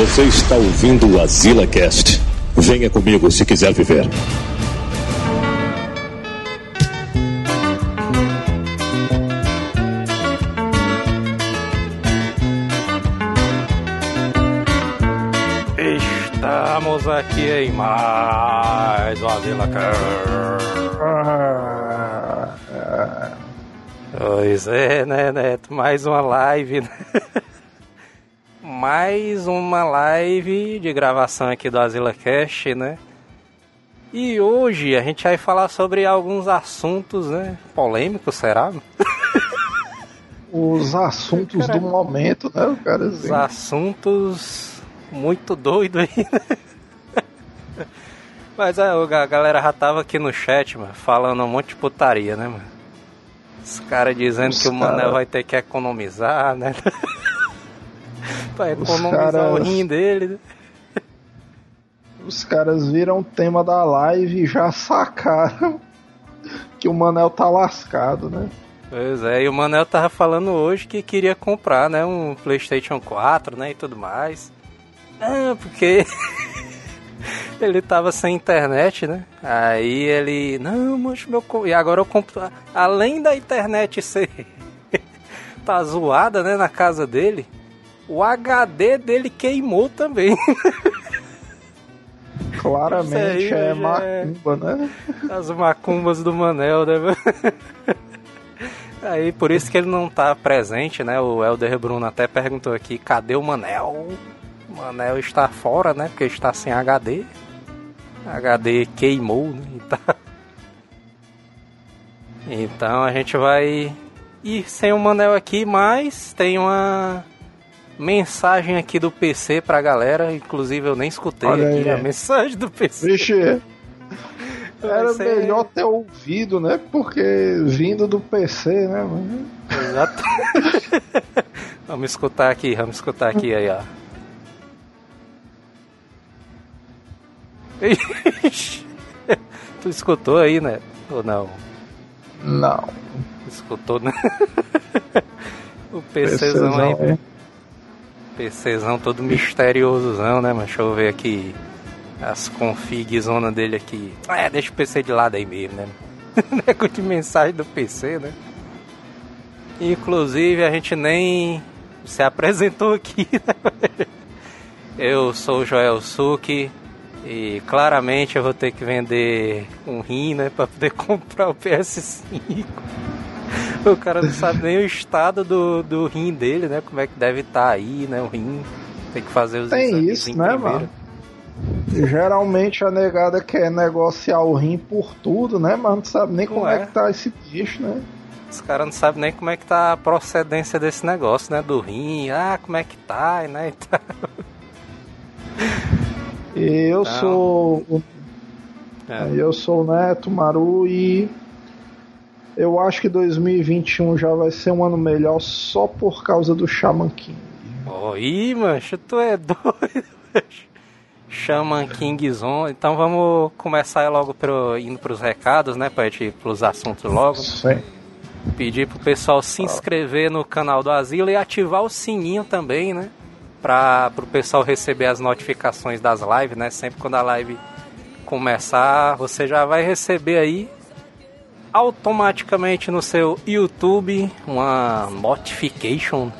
Você está ouvindo o Azila Cast. Venha comigo se quiser viver. Estamos aqui em mais um Azila Cast. Pois é, né, Neto? Mais uma live, né? mais uma live de gravação aqui do Azila Cast, né? E hoje a gente vai falar sobre alguns assuntos, né? Polêmicos, será? Os assuntos do momento, né, cara? Os Assim. assuntos muito doidos aí, né? Mas é, a galera já tava aqui no chat, mano, falando um monte de putaria, né, mano? Os caras dizendo Os que o cara- vai ter que economizar, né? pra economizar o rim dele, né? Os caras viram o tema da live e já sacaram que o Manel tá lascado, né? Pois é, e o Manel tava falando hoje que queria comprar, né, um PlayStation 4, né, e tudo mais. Ah, porque ele tava sem internet, né? Aí ele, não, mas meu, e agora eu compro, além da internet ser tá zoada, né, na casa dele, o HD dele queimou também. Claramente é já macumba, né? As macumbas do Manel, né? Aí, por isso que ele não tá presente, né? O Helder Bruno até perguntou aqui, cadê o Manel? O Manel está fora, né? Porque está sem HD. HD queimou, né? Então... então a gente vai ir sem o Manel aqui, mas tem uma mensagem aqui do PC pra galera. Inclusive eu nem escutei Olha aqui aí. a mensagem do PC. Vixe, era ser- melhor ter ouvido, né? Porque vindo do PC, né? Exato. vamos escutar aqui, vamos escutar aqui aí, ó. Tu escutou aí, né? Ou não? Não. Escutou, né? o PCzão aí, PCzão, PCzão todo misteriosozão, né, mano? Deixa eu ver aqui as config zona dele aqui. É, deixa o PC de lado aí mesmo, né? Negócio de mensagem do PC, né? Inclusive, a gente nem se apresentou aqui, né? Eu sou o Joel Suki e claramente eu vou ter que vender um rim, né, pra poder comprar o PS5. O cara não sabe nem o estado do, do rim dele, né? Como é que deve estar aí, né? O rim. Tem que fazer os Tem exames isso, em né, primeiro. mano? Geralmente a negada quer negociar o rim por tudo, né? Mas não sabe nem como Não é. é. que tá esse bicho, né? Os caras não sabem nem como é que tá a procedência desse negócio, né? Do rim. Ah, como é que tá, né? E tal. E eu Não. sou É. Eu sou o Neto Maru e eu acho que 2021 já vai ser um ano melhor só por causa do Shaman King. Oi, mancho, tu é doido, mancho. Shaman King Zone. Então vamos começar logo pro, indo pros recados, né? Pra gente ir pros assuntos logo. Sim. Pedir pro pessoal se inscrever no canal do Asilo e ativar o sininho também, né? Pra, pro pessoal receber as notificações das lives, né? Sempre quando a live começar, você já vai receber aí automaticamente no seu YouTube uma notification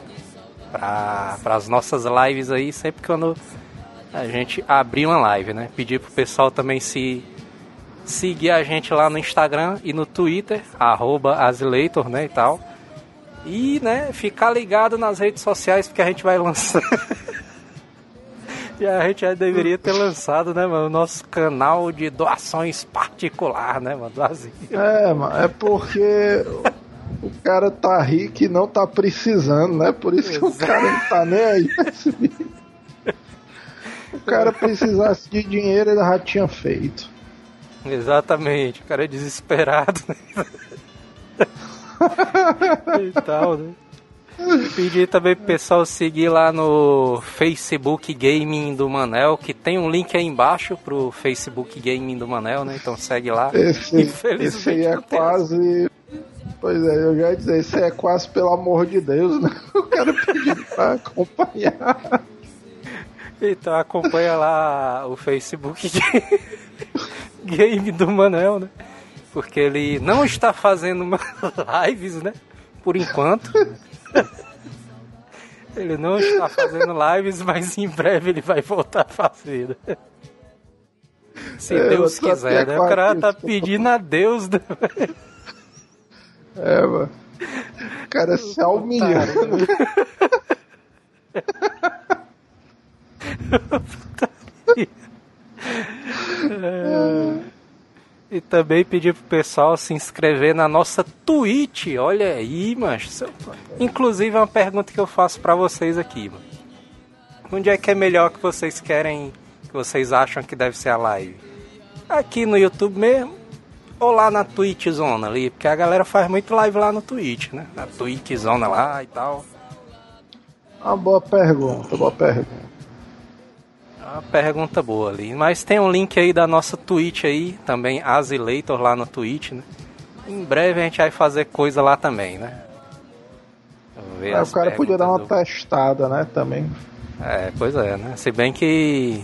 para as nossas lives aí, sempre quando a gente abrir uma live, né? Pedir pro pessoal também se seguir a gente lá no Instagram e no Twitter, arroba Azileitor, né, e tal. E, né, ficar ligado nas redes sociais, porque a gente vai lançar... e a gente já deveria ter lançado, né, mano, o nosso canal de doações particular, né, mano, do asilo. É, mano, é porque o cara tá rico e não tá precisando, né? Por isso que o cara não tá nem aí. O cara precisasse de dinheiro, ele já tinha feito. Exatamente, o cara é desesperado, né? e tal, né? Pedir também pro pessoal seguir lá no Facebook Gaming do Manel, que tem um link aí embaixo pro Facebook Gaming do Manel, né? Então segue lá. Esse, esse aí é quase. Pois é, eu já ia dizer, esse é quase pelo amor de Deus, né? O cara pedindo pra acompanhar. Então acompanha lá o Facebook Game do Manel, né? Porque ele não está fazendo lives, né? Por enquanto. Ele não está fazendo lives, mas em breve ele vai voltar a fazer. Né? Se é, Deus quiser, né? O cara tá pedindo a Deus. Né? É, mano. O cara se humilhando. é. E também pedir pro pessoal se inscrever na nossa Twitch. Olha aí, mas Inclusive é uma pergunta que eu faço para vocês aqui, mano. Onde é que é melhor que vocês querem, que vocês acham que deve ser a live? Aqui no YouTube mesmo ou lá na Twitch Zona ali? Porque a galera faz muito live lá no Twitch, né? Na Twitch Zona lá e tal. Uma boa pergunta, boa pergunta. Uma pergunta boa ali. Mas tem um link aí da nossa Twitch aí, também Azileitor lá no Twitch, né? Em breve a gente vai fazer coisa lá também, né? É, o cara podia dar uma do... testada, né, também. É, pois é, né? Se bem que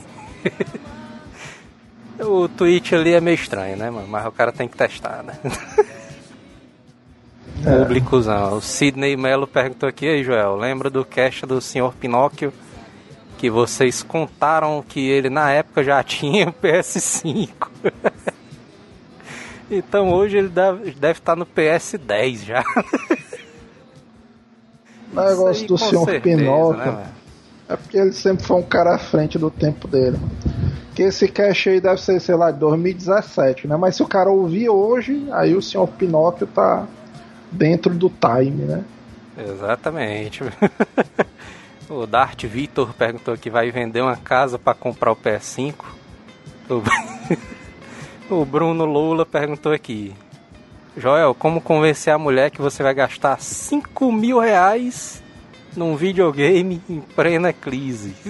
o Twitch ali é meio estranho, né, mano? Mas o cara tem que testar, né? É. Públicozão. O Sidney Melo perguntou aqui, aí, Joel, lembra do cast do Sr. Pinóquio? Que vocês contaram que ele na época já tinha PS5. então hoje ele deve, deve estar no PS10 já. O negócio aí, do senhor Pinóquio né, é porque ele sempre foi um cara à frente do tempo dele. Que esse cache aí deve ser, sei lá, de 2017, né? Mas se o cara ouvir hoje, aí o senhor Pinóquio tá dentro do time, né? Exatamente. O Dart Vitor perguntou que vai vender uma casa para comprar o PS5. O... o Bruno Lula perguntou aqui. Joel, como convencer a mulher que você vai gastar 5 mil reais num videogame em plena crise?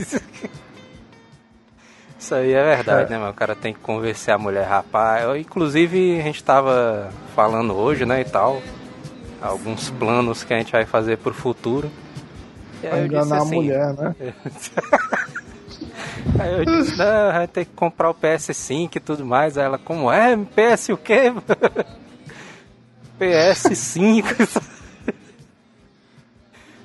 Isso aí é verdade, né, O cara tem que convencer a mulher, rapaz. Eu, inclusive, a gente tava falando hoje, né, e tal. Alguns planos que a gente vai fazer pro futuro. Pra enganar assim, a mulher, né? Aí eu disse, não, vai ter que comprar o PS5 e tudo mais. Aí ela, como é? PS o quê? PS5.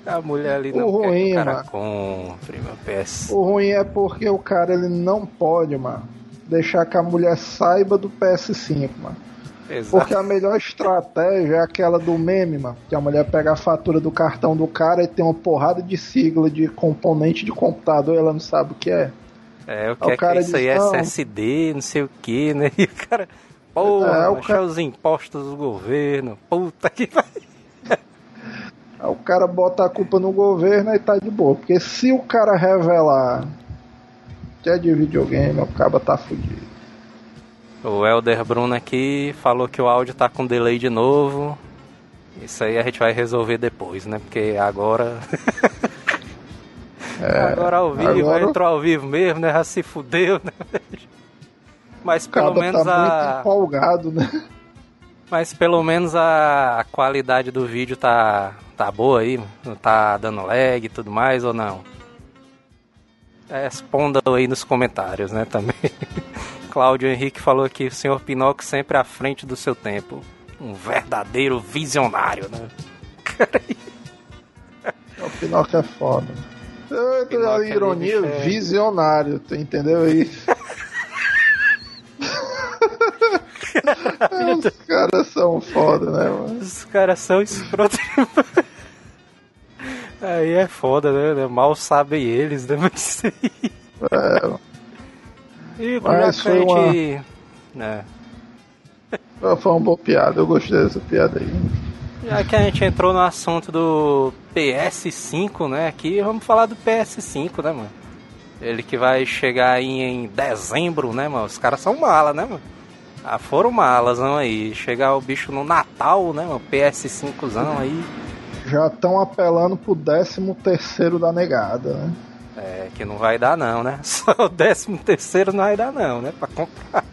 a mulher ali não o ruim, que o cara compre, meu PS. O ruim é porque o cara ele não pode, mano, deixar que a mulher saiba do PS5, mano. Exato. Porque a melhor estratégia é aquela do meme, mano. Que a mulher pega a fatura do cartão do cara e tem uma porrada de sigla de componente de computador e ela não sabe o que é. É, o que, é, que isso aí é SSD, não sei o que, né? E o cara, porra, é, o cara... os impostos do governo, puta que vai. Aí o cara bota a culpa no governo e tá de boa. Porque se o cara revelar que é de videogame, o cara tá fudido. O Elder Bruno aqui falou que o áudio tá com delay de novo. Isso aí a gente vai resolver depois, né? Porque agora. é, agora ao vivo, agora... entrou ao vivo mesmo, né? Já se fudeu, né? Mas pelo menos tá a. Muito empolgado, né? Mas pelo menos a qualidade do vídeo tá, tá boa aí? Não tá dando lag e tudo mais ou não? Responda aí nos comentários, né? Também. Cláudio Henrique falou aqui, o senhor Pinóquio sempre à frente do seu tempo. Um verdadeiro visionário, né? o Pinóquio é foda. Eu, a é ironia, é... visionário, tu entendeu aí? Os caras são foda, né, mano? Os caras são escrotos. Aí é foda, né? Mal sabem eles, né? Mas... É, e Mas foi uma... É. Foi uma boa piada, eu gostei dessa piada aí. Já que a gente entrou no assunto do PS5, né? Aqui vamos falar do PS5, né, mano? Ele que vai chegar aí em dezembro, né, mano? Os caras são mala, né, mano? Ah, foram malas, não aí. Chegar o bicho no Natal, né, mano? PS5zão aí. Já estão apelando pro 13 terceiro da negada, né? É, que não vai dar não, né? Só o décimo terceiro não vai dar não, né? Pra comprar.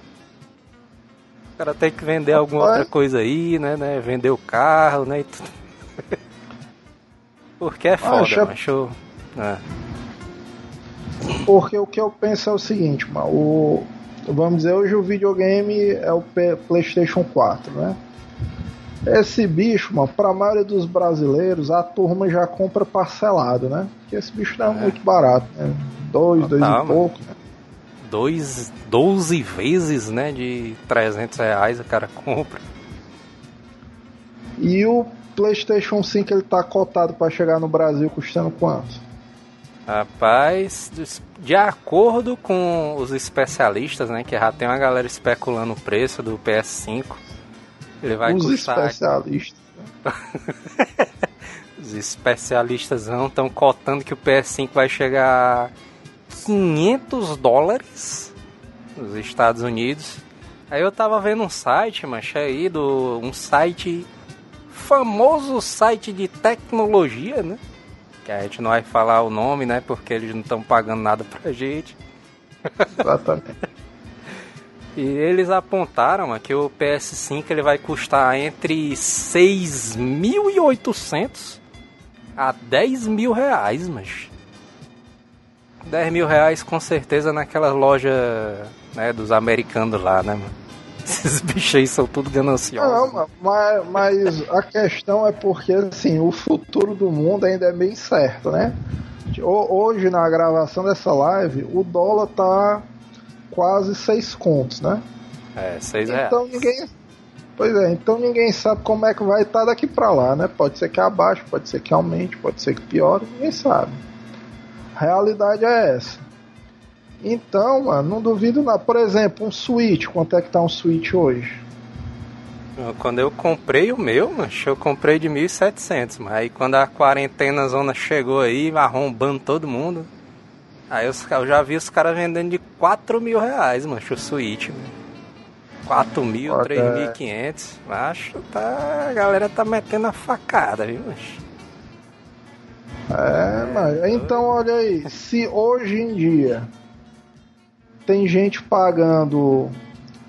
O cara tem que vender alguma outra coisa aí, né, né? Vender o carro, né? Porque é foda, ah, macho. É. Porque o que eu penso é o seguinte, mano, o, vamos dizer, hoje o videogame é o PlayStation 4, né? Esse bicho, mano, pra maioria dos brasileiros, a turma já compra parcelado, né? Porque esse bicho não é, é. muito barato, né? Dois, dois e pouco, né? Dois, 12 vezes, né? De 300 reais o cara compra. E o PlayStation 5 ele tá cotado para chegar no Brasil custando quanto? Rapaz, de acordo com os especialistas, né, que já tem uma galera especulando o preço do PS5, ele vai os custar... especialistas. os especialistas estão cotando que o PS5 vai chegar a 500 dólares nos Estados Unidos. Aí eu tava vendo um site, mancha aí, do, um site famoso site de tecnologia, né? Que a gente não vai falar o nome, né? Porque eles não estão pagando nada pra gente. Exatamente. E eles apontaram que o PS5 ele vai custar entre 6.800 a 10 mil reais, mas 10 mil reais com certeza naquela loja né, dos americanos lá, né, mano? Esses bichos aí são tudo gananciosos. Não, mas, mas a questão é porque, assim, o futuro do mundo ainda é bem certo, né? Hoje, na gravação dessa live, o dólar tá quase 6 contos, né? É, 6 reais. Então ninguém. Pois é, então ninguém sabe como é que vai estar daqui para lá, né? Pode ser que abaixe, pode ser que aumente, pode ser que piore, ninguém sabe. A realidade é essa. Então, mano, não duvido nada. Por exemplo, um Switch, quanto é que tá um Switch hoje? Quando eu comprei o meu, mancho, eu comprei de 1.700, mas aí quando a quarentena zona chegou aí, arrombando todo mundo, aí eu, eu já vi os caras vendendo de 4 mil reais, mancho, o Switch. 4 mil, 3.500, acho tá, a galera tá metendo a facada, viu, mancho? É, mas então olha aí, se hoje em dia tem gente pagando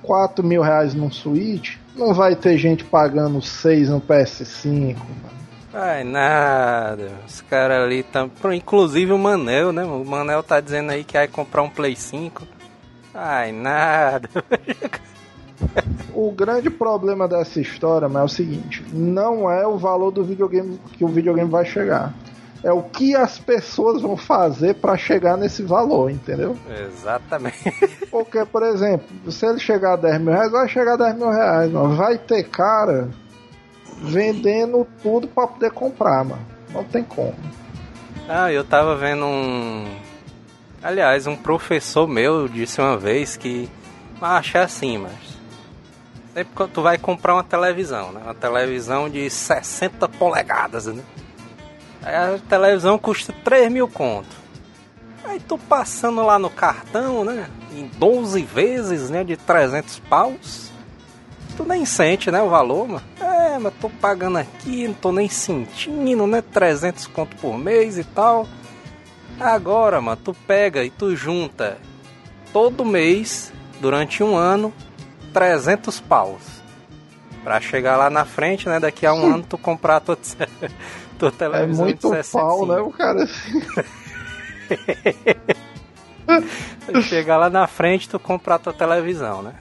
4 mil reais num Switch, não vai ter gente pagando 6 no PS5. Vai nada. Os caras ali estão. Inclusive o Manel, né? O Manel tá dizendo aí que vai comprar um Play 5. Ai, nada. o grande problema dessa história é o seguinte: não é o valor do videogame que o videogame vai chegar é o que as pessoas vão fazer para chegar nesse valor, entendeu? Exatamente. Porque, por exemplo, se ele chegar a 10 mil reais, vai chegar a 10 mil reais, mano. Vai ter cara vendendo tudo para poder comprar, mano. Não tem como. Ah, eu tava vendo um. Aliás, um professor meu disse uma vez que. Acha assim, mas. Sempre que tu vai comprar uma televisão, né? Uma televisão de 60 polegadas, né? a televisão custa 3 mil conto. Aí tu passando lá no cartão, né? Em 12 vezes, né? De 300 paus. Tu nem sente, né? O valor, mano. É, mas tô pagando aqui, não tô nem sentindo, né? 300 conto por mês e tal. Agora, mano, tu pega e tu junta todo mês, durante um ano, 300 paus. Pra chegar lá na frente, né? Daqui a um ano tu comprar a tua, tua televisão. É muito pau, né, o cara? Chegar lá na frente, tu comprar tua televisão, né?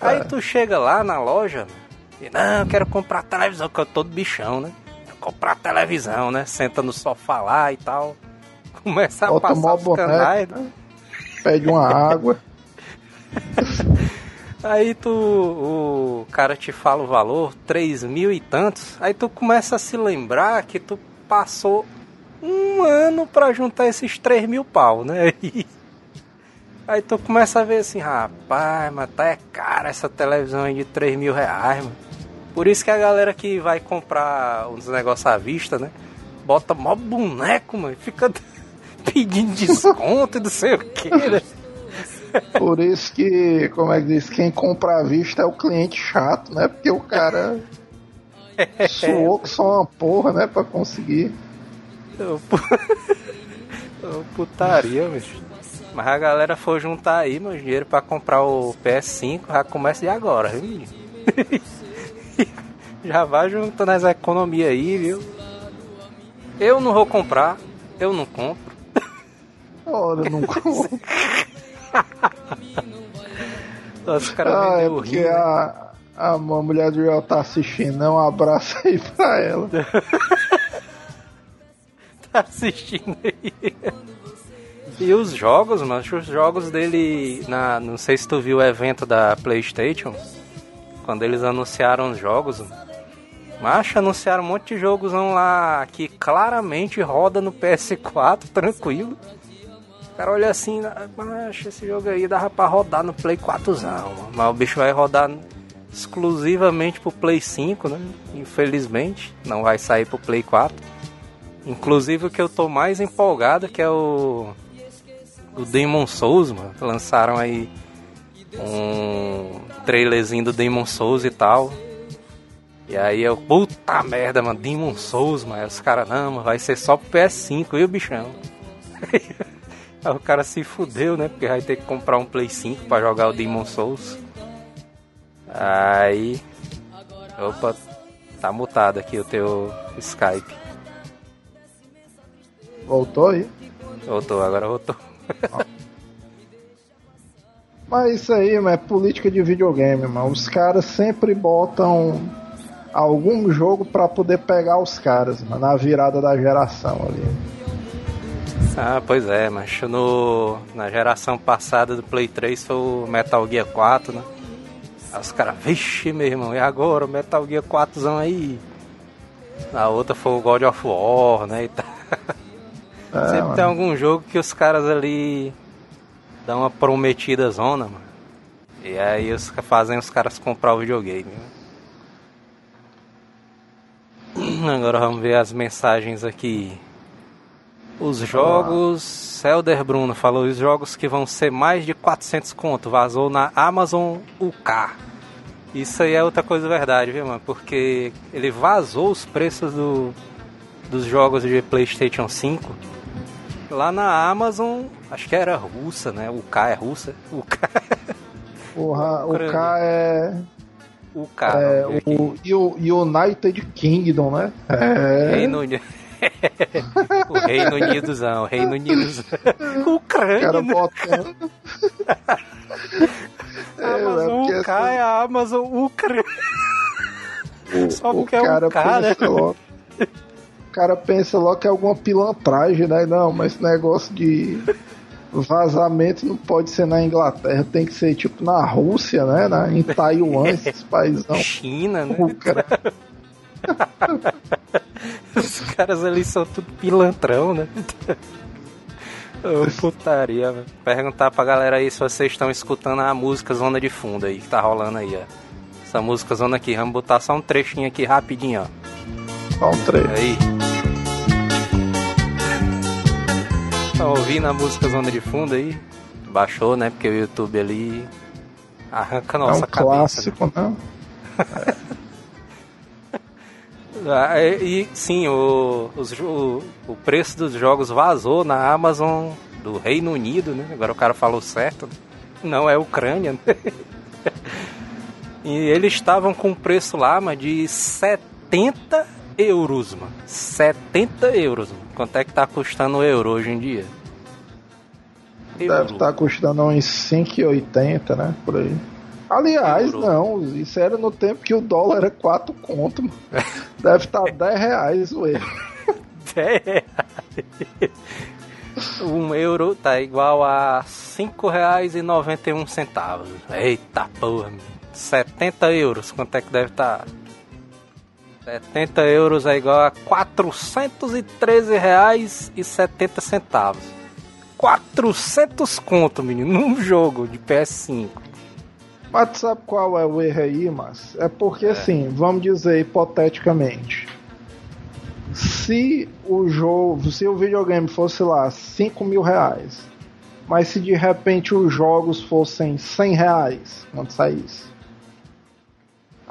É. Aí tu chega lá na loja e, não, eu quero comprar televisão, que eu tô todo bichão, né? Quero comprar televisão, né? Senta no sofá lá e tal. Começa a Bota passar os canais. Né? Pede uma água. Aí tu, o cara te fala o valor, três mil e tantos, aí tu começa a se lembrar que tu passou um ano para juntar esses três mil pau, né? aí tu começa a ver assim, rapaz, mas tá é cara essa televisão aí de três mil reais, mano. Por isso que a galera que vai comprar uns negócios à vista, né? Bota mó boneco, mano, fica pedindo desconto e não sei o que, né? Por isso que, como é que diz, quem compra à vista é o cliente chato, né? Porque o cara suou que só uma porra, né? Pra conseguir. Putaria, bicho. Mas a galera for juntar aí, meu dinheiro pra comprar o PS5, já começa de agora, viu? já vai juntando as economias aí, viu? Eu não vou comprar, eu não compro. Ora, não conta. Os caras Ah, é porque rim, né? a, a mulher do Joel tá assistindo, né? Um abraço aí pra ela. tá assistindo aí. E os jogos, mano, os jogos dele. Na, não sei se tu viu o evento da PlayStation. Quando eles anunciaram os jogos. Macho, anunciaram um monte de jogos lá que claramente roda no PS4, tranquilo. O cara olha assim, macho, esse jogo aí dava pra rodar no Play 4zão, mano. Mas o bicho vai rodar exclusivamente pro Play 5, né? Infelizmente, não vai sair pro Play 4. Inclusive o que eu tô mais empolgado que é o o Demon Souls, mano. Lançaram aí um trailerzinho do Demon Souls e tal. E aí eu, puta merda, mano, Demon Souls, mano. Aí os caras, não, mano, vai ser só pro PS5, e o bichão? aí o cara se fudeu, né? Porque vai ter que comprar um Play 5 pra jogar o Demon Souls. Aí. Opa, tá mutado aqui o teu Skype. Voltou aí. Voltou, agora voltou. Mas isso aí, mano, é política de videogame, mano. Os caras sempre botam algum jogo pra poder pegar os caras, mano, na virada da geração ali. Ah, pois é, mas no, na geração passada do Play 3 foi o Metal Gear 4, né? Aí os caras, vixe, meu irmão, e agora o Metal Gear 4 aí? Na outra foi o God of War, né? E tá. É, Sempre mano. tem algum jogo que os caras ali dão uma prometida zona, mano. E aí os, fazem os caras comprar o videogame. né? Agora vamos ver as mensagens aqui. Os jogos. Helder Bruno falou: os jogos que vão ser mais de 400 conto. Vazou na Amazon UK. Isso aí é outra coisa verdade, viu, mano? Porque ele vazou os preços do, dos jogos de PlayStation 5 lá na Amazon. Acho que era russa, né? O K é russa. O K Porra, o. K é, o K. é o, e o United Kingdom, né? É. Reino Unido. o Reino Unidozão, o Reino Unidozão. O Ucrânia, cara né? botando. Amazon porque UK é a Amazon Ucrânia. Só o porque é cara um cara, né? O cara pensa logo que é alguma pilantragem, né? Não, mas esse negócio de vazamento não pode ser na Inglaterra, tem que ser tipo na Rússia, né? Na, em Taiwan, esses países. China, né? O cara, Os caras ali são tudo pilantrão, né? Ô, putaria, velho. Perguntar pra galera aí se vocês estão escutando a música Zona de Fundo aí, que tá rolando aí, ó. Essa música Zona aqui, vamos botar só um trechinho aqui rapidinho, ó. Só um trecho. Aí. Tá ouvindo a música Zona de Fundo aí? Baixou, né? Porque o YouTube ali arranca a É nossa um cabeça. né? clássico, né? Ah, e, e, sim, o, os jo- o preço dos jogos vazou na Amazon do Reino Unido, né? Agora o cara falou certo. né? Não é Ucrânia, né? E eles estavam com preço lá, mas de 70 euros, mano. 70 euros, mano. Quanto é que tá custando o euro hoje em dia? Deve Euro. estar custando uns 5,80, né? Por aí. Aliás, Euro. não, isso era no tempo que o dólar era 4 conto, mano. Deve estar 10 reais o erro. 10 reais. Um euro tá igual a R$ 5,91. Eita porra, meu. 70 euros, quanto é que deve estar? 70 euros é igual a 413 reais e 70 centavos. 400 conto, menino, num jogo de PS5. Mas sabe qual é o erro aí, mas É porque assim, vamos dizer hipoteticamente. Se o jogo, se o videogame fosse lá 5 mil reais, mas se de repente os jogos fossem 100 reais quando saísse,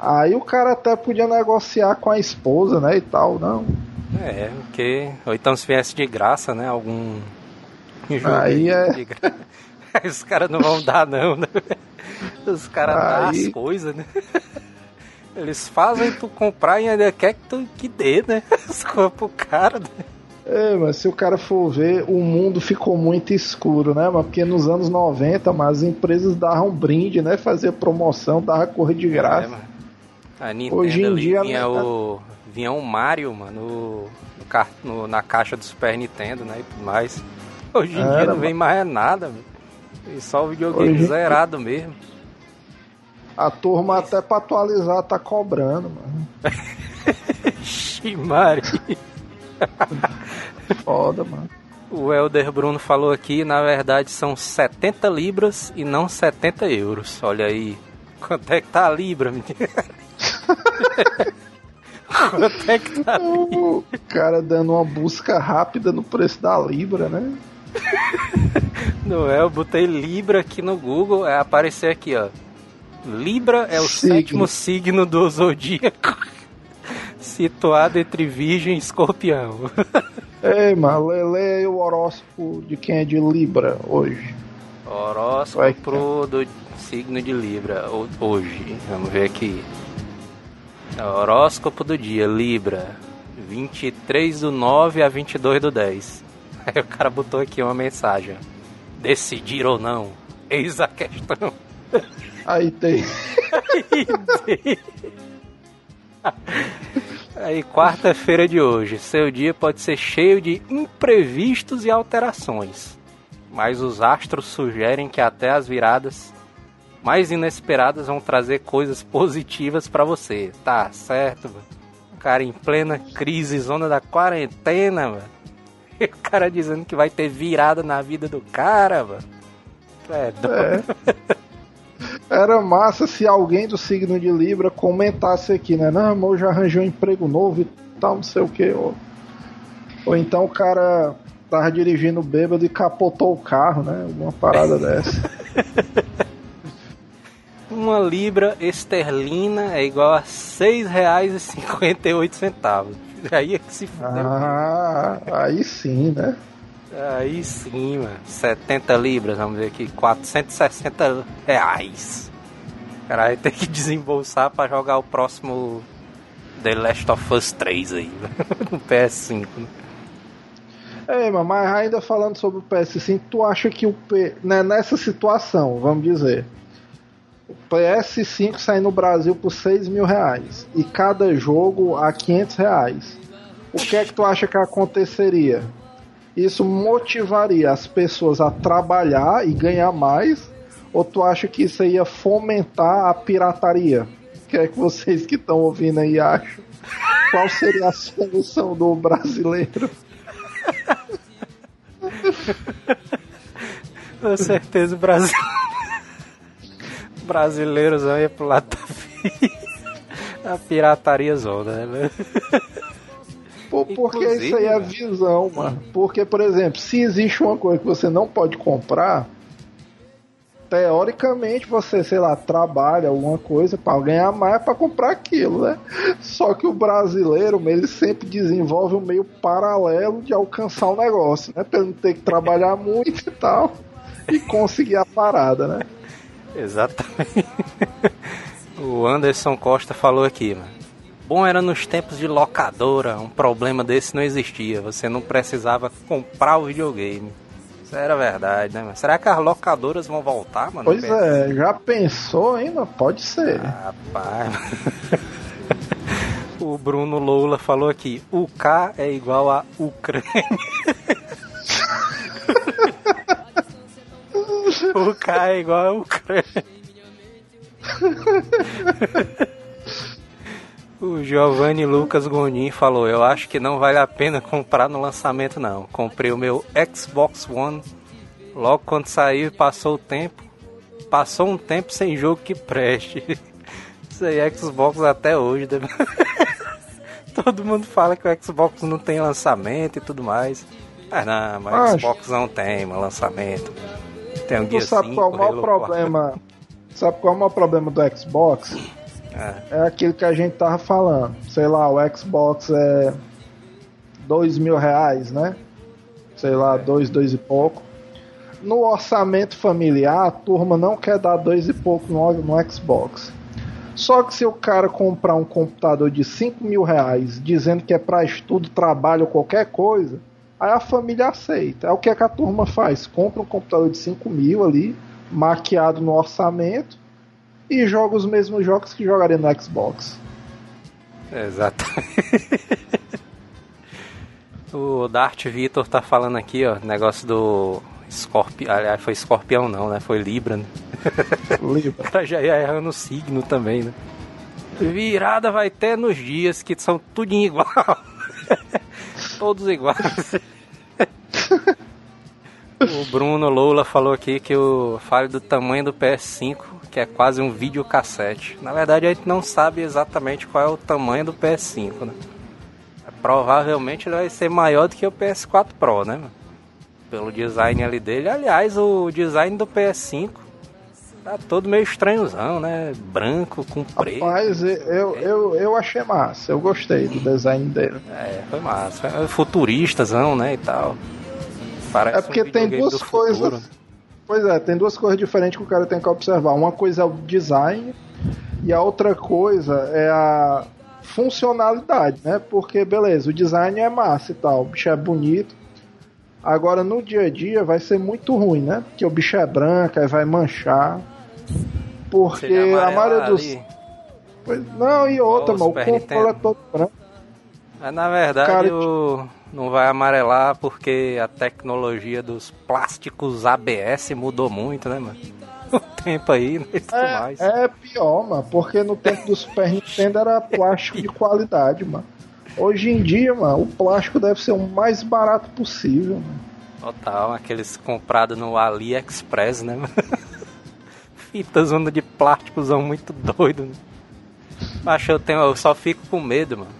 aí o cara até podia negociar com a esposa, né, e tal, não. É, porque. Ou então se viesse de graça, né? Algum. Aí é- de gra- Aí os caras não vão dar, não, né? Os caras dão as Aí- coisas, né? Eles fazem tu comprar e ainda quer que tu que dê, né? As coisas pro cara, né? É, mas se o cara for ver, o mundo ficou muito escuro, né? Mas porque nos anos 90, mas as empresas davam brinde, né? Fazia promoção, dava correr de graça. É, a Nintendo Hoje em dia vinha, o, vinha um Mario, mano, no, no, na caixa do Super Nintendo, né? E tudo mais. Hoje em Era, dia não vem mais nada, mano. E só o videogame Hoje... zerado mesmo. A turma até pra atualizar tá cobrando, mano. Ximari. Foda, mano. O Elder Bruno falou aqui, na verdade são 70 libras e não 70 euros. Olha aí. Quanto é que tá a libra, menino? Quanto é que tá? O cara dando uma busca rápida no preço da libra, né? Não é, eu botei libra aqui no Google, é aparecer aqui, ó. Libra é o signo. sétimo signo do zodíaco situado entre Virgem e Escorpião. Ei, mano, lê, o horóscopo de quem é de Libra hoje. Horóscopo do signo de Libra hoje. Vamos ver aqui. Horóscopo do dia, Libra. 23 do 9 a 22 do 10. Aí o cara botou aqui uma mensagem. Decidir ou não? Eis a questão. Aí tem. Aí tem. Aí, quarta-feira de hoje. Seu dia pode ser cheio de imprevistos e alterações. Mas os astros sugerem que até as viradas mais inesperadas vão trazer coisas positivas para você. Tá certo, mano. O cara em plena crise, zona da quarentena, mano. E o cara dizendo que vai ter virada na vida do cara, mano. É, é. Era massa se alguém do signo de Libra comentasse aqui, né? Não, amor, já arranjou um emprego novo e tal, não sei o que. Ou, ou então o cara tava dirigindo bêbado e capotou o carro, né? Uma parada dessa. Uma libra esterlina é igual a R$ 6,58. Aí é que se fudeu. Ah, aí sim, né? Aí sim, mano. 70 libras, vamos ver aqui. 460 reais. Caralho, tem que desembolsar pra jogar o próximo The Last of Us 3 aí, no PS5. Né? É, mas ainda falando sobre o PS5, tu acha que o P... Né, nessa situação, vamos dizer, PS5 sai no Brasil por 6 mil reais e cada jogo a 500 reais. O que é que tu acha que aconteceria? isso motivaria as pessoas a trabalhar e ganhar mais? Ou tu acha que isso ia fomentar a pirataria? O que é que vocês que estão ouvindo aí acham? Qual seria a solução do brasileiro? Com certeza o Brasil... brasileiros ir pro lado da a pirataria zona, né? Pô, porque isso aí é a visão, mano. Porque, por exemplo, se existe uma coisa que você não pode comprar, teoricamente você, sei lá, trabalha alguma coisa para ganhar mais para comprar aquilo, né? Só que o brasileiro, ele sempre desenvolve um meio paralelo de alcançar o negócio, né? Pra ele não ter que trabalhar muito e tal e conseguir a parada, né? Exatamente. O Anderson Costa falou aqui, mano bom era nos tempos de locadora, um problema desse não existia. Você não precisava comprar o videogame. Isso era verdade, né? Será que as locadoras vão voltar, mano? Pois é, já pensou ainda? Pode ser. Rapaz. o Bruno Loula falou aqui: o K é igual a Ucrânia. o K é igual a Ucrânia. O Giovanni Lucas Gonin falou: Eu acho que não vale a pena comprar no lançamento, não. Comprei o meu Xbox One logo quando saiu passou o tempo. Passou um tempo sem jogo que preste. Isso aí é Xbox até hoje. Todo mundo fala que o Xbox não tem lançamento e tudo mais. Mas não, mas o Xbox não tem lançamento. Tem um tu sabe qual é o maior problema? Sabe qual é o maior problema do Xbox? É. é aquilo que a gente tava falando. Sei lá, o Xbox é dois mil reais, né? Sei lá, dois, dois e pouco. No orçamento familiar, a turma não quer dar dois e pouco no, no Xbox. Só que se o cara comprar um computador de 5 mil reais dizendo que é para estudo, trabalho ou qualquer coisa, Aí a família aceita. Aí o que, é que a turma faz? Compra um computador de 5 mil ali, maquiado no orçamento, e joga os mesmos jogos que jogaria no Xbox. Exatamente. o Dart Vitor tá falando aqui, ó, negócio do Escorpião. Aliás, foi escorpião não, né? Foi Libra, né? Libra. o cara já ia errando o signo também, né? Virada vai ter nos dias que são tudinho igual. Todos iguais. o Bruno Lula falou aqui que o fale do tamanho do PS5, que é quase um videocassete. Na verdade, a gente não sabe exatamente qual é o tamanho do PS5, né? Provavelmente ele vai ser maior do que o PS4 Pro, né? Pelo design ali dele. Aliás, o design do PS5 tá todo meio estranhozão, né? Branco com preto. Rapaz, eu, eu, eu achei massa. Eu gostei do design dele. É, foi massa. Foi futuristazão, né? E tal. Parece é porque um tem duas coisas. Pois é, tem duas coisas diferentes que o cara tem que observar. Uma coisa é o design e a outra coisa é a funcionalidade, né? Porque, beleza, o design é massa e tal, o bicho é bonito. Agora, no dia a dia, vai ser muito ruim, né? Porque o bicho é branco, aí vai manchar. Porque a maioria dos. Pois, não, e outra, mano, o controle é todo branco. Mas, na verdade, Cara, o... não vai amarelar porque a tecnologia dos plásticos ABS mudou muito, né, mano? o tempo aí, né? É, mais. é pior, mano, porque no tempo do Super Nintendo era plástico de qualidade, mano. Hoje em dia, mano, o plástico deve ser o mais barato possível, mano. Total, aqueles comprados no AliExpress, né, mano? Fitas onda de plástico são muito doido, né? Acho eu tenho, eu só fico com medo, mano.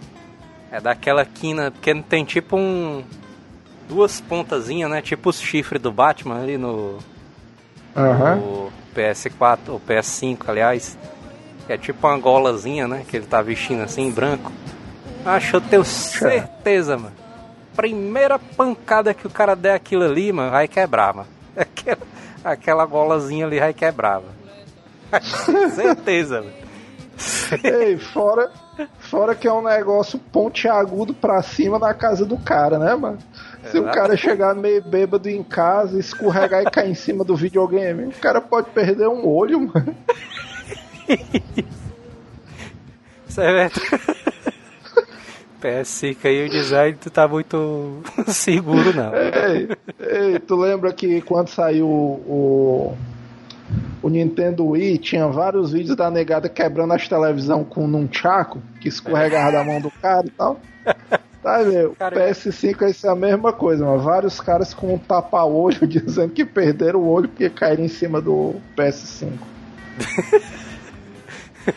É daquela quina, porque não tem tipo um duas pontazinhas, né? Tipo os chifres do Batman ali no uhum. no PS4 ou PS5, aliás. É tipo uma golazinha, né? Que ele tá vestindo assim, branco. Acho, eu tenho certeza, mano. Primeira pancada que o cara der aquilo ali, mano, vai quebrar, mano. Aquela, aquela golazinha ali vai quebrar, mano. certeza. Ei, fora, fora que é um negócio pontiagudo pra cima da casa do cara, né, mano? Se o cara chegar meio bêbado em casa, escorregar e cair em cima do videogame, o cara pode perder um olho, mano. Isso é verdade. PS5 aí o design tu tá muito seguro não. Ei, ei, tu lembra que quando saiu o Nintendo Wii tinha vários vídeos da negada quebrando as televisão com um chaco que escorregava da mão do cara e tal? Tá, meu, cara, PS5 é isso é a mesma coisa, mano. Vários caras com um tapa-olho dizendo que perderam o olho porque caíram em cima do PS5.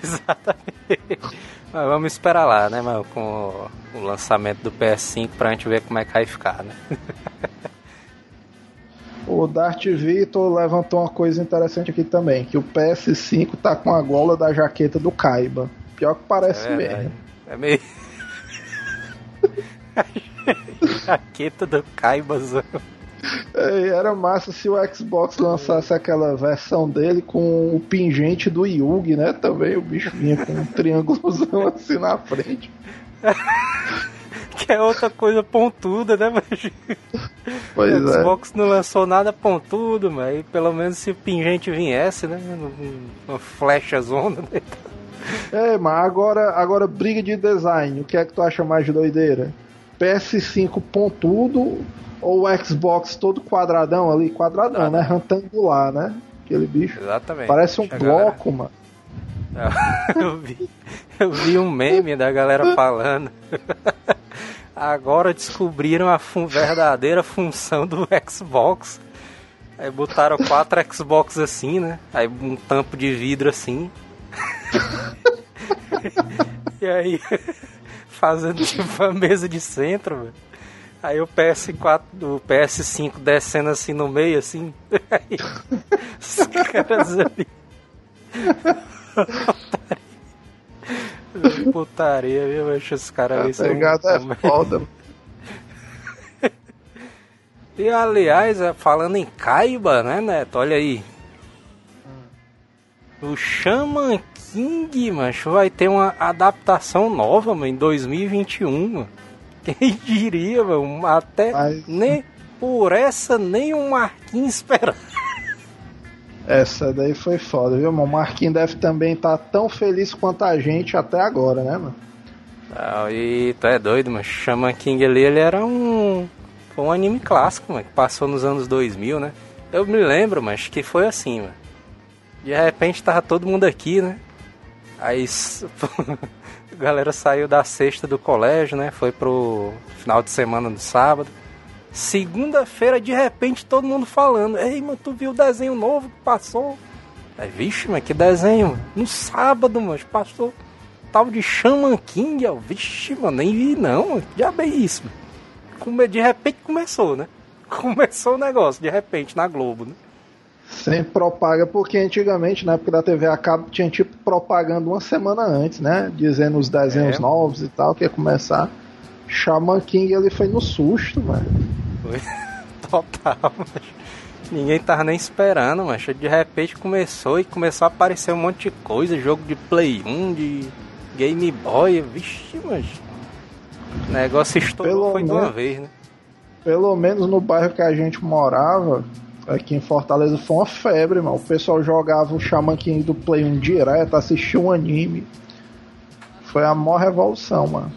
Exatamente. Mas vamos esperar lá, né, mano, com o lançamento do PS5 pra gente ver como é que vai ficar, né? O Darth Vitor levantou uma coisa interessante aqui também, que o PS5 tá com a gola da jaqueta do Kaiba. Pior que parece é mesmo. É meio... jaqueta do Kaibazão. É, era massa se o Xbox lançasse aquela versão dele com o pingente do Yugi, né? Também o bicho vinha com um triângulozão assim na frente. que é outra coisa pontuda, né, mas Pois o Xbox é. não lançou nada pontudo, mas pelo menos se o pingente viesse, né? Uma flecha zona. Né? É, mas agora, agora briga de design, o que é que tu acha mais doideira? PS5 pontudo ou o Xbox todo quadradão ali, quadradão, né? Retangular, né? Aquele bicho. Exatamente. Parece um bloco, mano. eu, vi, eu vi um meme da galera falando. Agora descobriram a fun verdadeira função do Xbox. Aí botaram quatro Xbox assim, né? Aí um tampo de vidro assim. e aí fazendo tipo a mesa de centro. Aí o PS4, o PS5 descendo assim no meio, assim. Aí, os caras ali. Putaria. Putaria, viu? Eu acho os caras ali são. Pegada é foda. E aliás, é, falando em Kaiba, né, Neto? Olha aí. O Shaman King, macho, vai ter uma adaptação nova, mano, em 2021, mano. Quem diria, mano? Até Mas... nem por essa nem um Marquinhos esperava. Essa daí foi foda, viu, mano? O Marquinhos deve também estar tá tão feliz quanto a gente até agora, né, mano? Ah, e tu é doido, mano. Shaman King ali, ele era um. Foi um anime clássico, mano, que passou nos anos 2000, né? Eu me lembro, mas que foi assim, mano. De repente tava todo mundo aqui, né? Aí a galera saiu da sexta do colégio, né? Foi pro final de semana do sábado. Segunda-feira, de repente, todo mundo falando: Ei, mano, tu viu o desenho novo que passou? Aí, vixe, mas que desenho, mano. No sábado, mano, passou tal de Shaman King. Eu, vixe, mano, nem vi não, mano. Já bem isso, mano. De repente começou, né? Começou o negócio, de repente, na Globo, né? Sem propaga, porque antigamente, na época da TV a cabo, tinha tipo propaganda uma semana antes, né? Dizendo os desenhos é. novos e tal, que ia começar. Shaman King ele foi no susto, mano. Foi total, mas ninguém tava nem esperando, mas de repente começou e começou a aparecer um monte de coisa, jogo de Play 1, de Game Boy, vixe, mas o negócio estourou foi de uma vez, né? Pelo menos no bairro que a gente morava, aqui em Fortaleza, foi uma febre, mano. O pessoal jogava o Shaman King do Play 1 direto, assistia um anime. Foi a maior revolução, mano.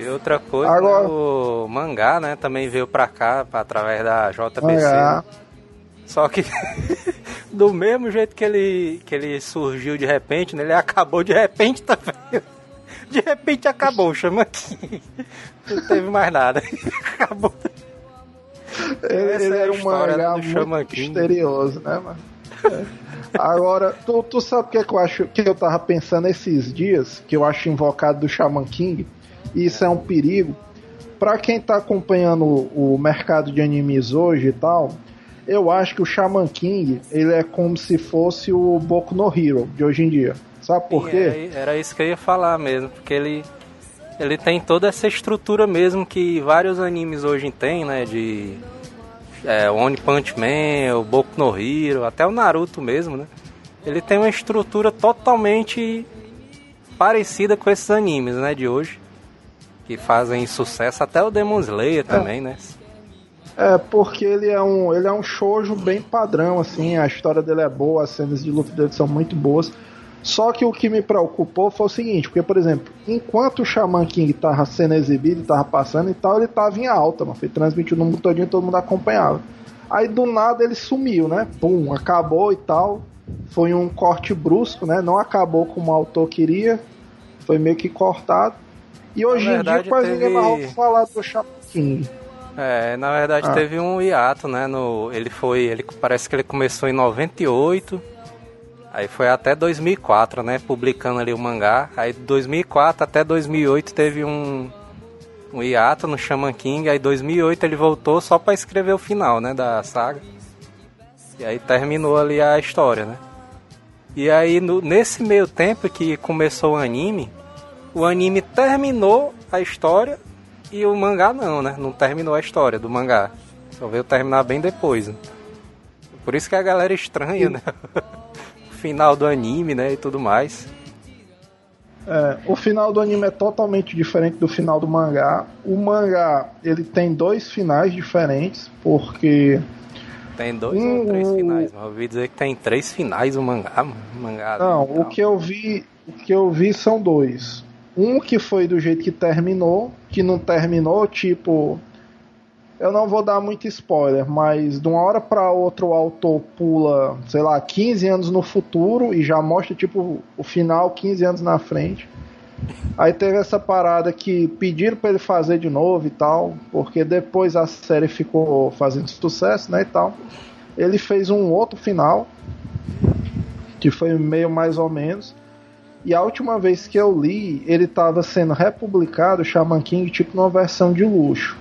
E outra coisa, Agora... o mangá, né, também veio pra cá, pra, através da JBC. Mangá. Só que do mesmo jeito que ele, que ele surgiu de repente, né, ele acabou de repente também. De repente acabou, chama aqui. Não teve mais nada. Acabou. Ele, ele é era um mangá muito misterioso, né, mano? É. Agora, tu, tu sabe o que, é que eu acho que eu tava pensando esses dias, que eu acho invocado do Shaman King? E isso é um perigo. Para quem está acompanhando o mercado de animes hoje e tal, eu acho que o Shaman King ele é como se fosse o Boku no Hero de hoje em dia. Sabe por Sim, quê? Era, isso que eu ia falar mesmo, porque ele ele tem toda essa estrutura mesmo que vários animes hoje têm, né? De é, One Punch Man, o Boku no Hero, até o Naruto mesmo, né? Ele tem uma estrutura totalmente parecida com esses animes, né? De hoje que fazem sucesso, até o Demon Slayer é. também, né? É, porque ele é um ele é um shoujo bem padrão, assim, a história dele é boa, as cenas de luta dele são muito boas. Só que o que me preocupou foi o seguinte, porque, por exemplo, enquanto o Shaman King tava sendo exibido, tava passando e tal, ele tava em alta, mano. Foi transmitido no mundo todinho, todo mundo acompanhava. Aí do nada ele sumiu, né? Pum, acabou e tal. Foi um corte brusco, né? Não acabou como o autor queria. Foi meio que cortado. E hoje em dia quase teve... ninguém mais falar do Chapolin. É, na verdade ah. teve um hiato, né? No, ele foi. Ele parece que ele começou em 98. Aí foi até 2004, né? Publicando ali o mangá. Aí 2004 até 2008 teve um, um hiato no Shaman King. Aí 2008 ele voltou só para escrever o final, né? Da saga. E aí terminou ali a história, né? E aí no, nesse meio tempo que começou o anime, o anime terminou a história e o mangá não, né? Não terminou a história do mangá. Só veio terminar bem depois. Né? Por isso que a galera estranha, né? o final do anime, né? E tudo mais. É, o final do anime é totalmente diferente do final do mangá. O mangá ele tem dois finais diferentes, porque. Tem dois um, ou três finais? Eu ouvi dizer que tem três finais o mangá. O mangá não, o que eu vi. O que eu vi são dois. Um que foi do jeito que terminou, que não terminou, tipo. Eu não vou dar muito spoiler, mas de uma hora para outra o autor pula, sei lá, 15 anos no futuro e já mostra, tipo, o final 15 anos na frente. Aí teve essa parada que pediram para ele fazer de novo e tal, porque depois a série ficou fazendo sucesso, né, e tal. Ele fez um outro final, que foi meio mais ou menos. E a última vez que eu li, ele estava sendo republicado, Shaman King, tipo numa versão de luxo.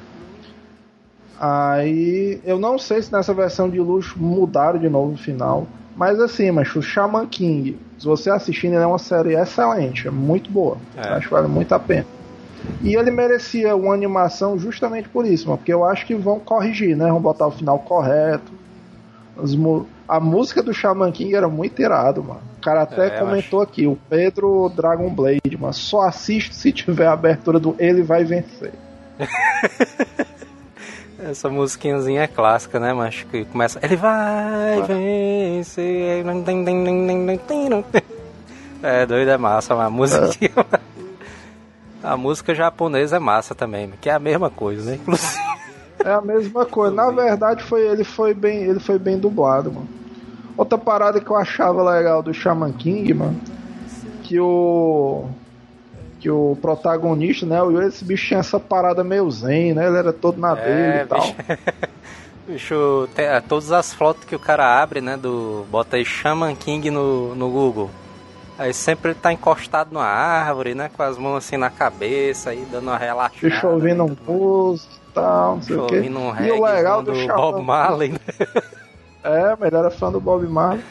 Aí eu não sei se nessa versão de luxo mudaram de novo o final. Mas assim, mas o Shaman King, se você assistindo, ele é uma série excelente, é muito boa. É. Acho que vale muito a pena. E ele merecia uma animação justamente por isso, mano, porque eu acho que vão corrigir, né? Vão botar o final correto. A música do Shaman King era muito irado, mano. O cara até é, comentou acho... aqui, o Pedro Dragon Blade, mas só assiste se tiver a abertura do Ele Vai Vencer. Essa musiquinhazinha é clássica, né, mas que começa. Ele vai vencer. É doido, é massa, mas a música. É. A música japonesa é massa também, que é a mesma coisa, né? Inclusive. É a mesma coisa. Na verdade, foi, ele foi bem, ele foi bem dublado, mano. Outra parada que eu achava legal do Shaman King, mano, que o que o protagonista, né, esse bicho tinha essa parada meio zen, né? Ele era todo na é, dele e tal. Bicho, tem, é, todas as fotos que o cara abre, né, do bota aí Shaman King no, no Google. Aí sempre tá encostado numa árvore, né? Com as mãos assim na cabeça, aí dando uma relaxada. Bicho ouvindo um música e tal, não sei o quê. Um e o legal do, do Bob Marley, né? É, mas ele era fã do Bob Marley.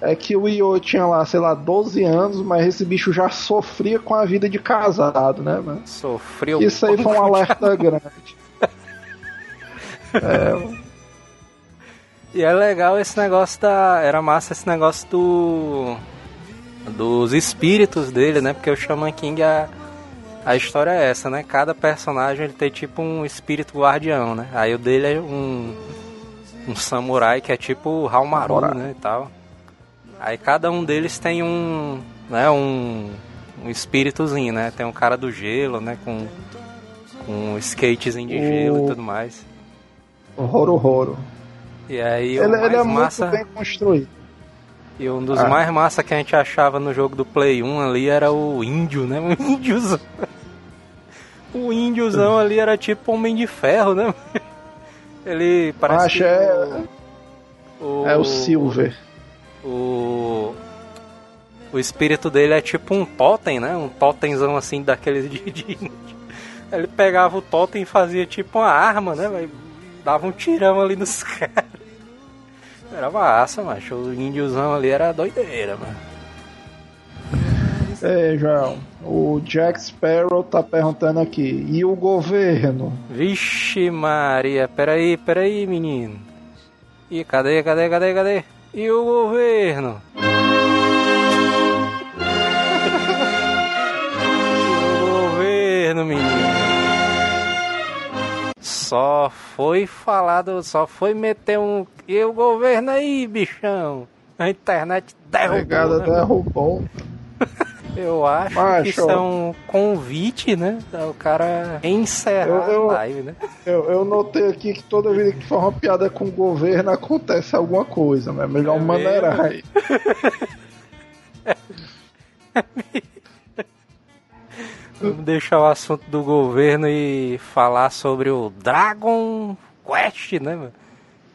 É que o Io tinha lá, sei lá, 12 anos, mas esse bicho já sofria com a vida de casado, né, mano? Sofreu. Isso aí foi um alerta grande. é. E é legal esse negócio da. Era massa esse negócio do dos espíritos dele, né? Porque o Shaman King, a, a história é essa, né? Cada personagem ele tem tipo um espírito guardião, né? Aí o dele é um, um samurai que é tipo o Halmaru, né? E tal. Aí cada um deles tem um, né? Um, um espíritozinho, né? Tem um cara do gelo, né? Com, com um skatezinho de o... gelo e tudo mais. O Horo Horo. E aí ele, ele é massa... muito bem construído. E um dos ah. mais massa que a gente achava no jogo do Play 1 ali era o índio, né? O índiozão. O índiozão ali era tipo Homem de Ferro, né? Ele parece Acho que é... O... É o Silver. O... O espírito dele é tipo um totem, né? Um totemzão assim daqueles de... de... Ele pegava o totem e fazia tipo uma arma, né? Dava um tirão ali nos caras. Era massa, macho. O índiozão ali era doideira, mano. Ei, João, o Jack Sparrow tá perguntando aqui, e o governo? Vixe Maria, peraí, peraí, menino. E cadê, cadê, cadê, cadê? E o governo? o governo, menino só foi falado, só foi meter um. E o governo aí, bichão? A internet derrubou. Pegada né? derrubou. Eu acho Macho. que isso é um convite, né? O cara encerrar eu, eu, a live, né? Eu, eu notei aqui que toda vez que for uma piada com o governo acontece alguma coisa, né? Melhor é maneirar aí. Vamos deixar o assunto do governo e falar sobre o Dragon Quest, né, mano?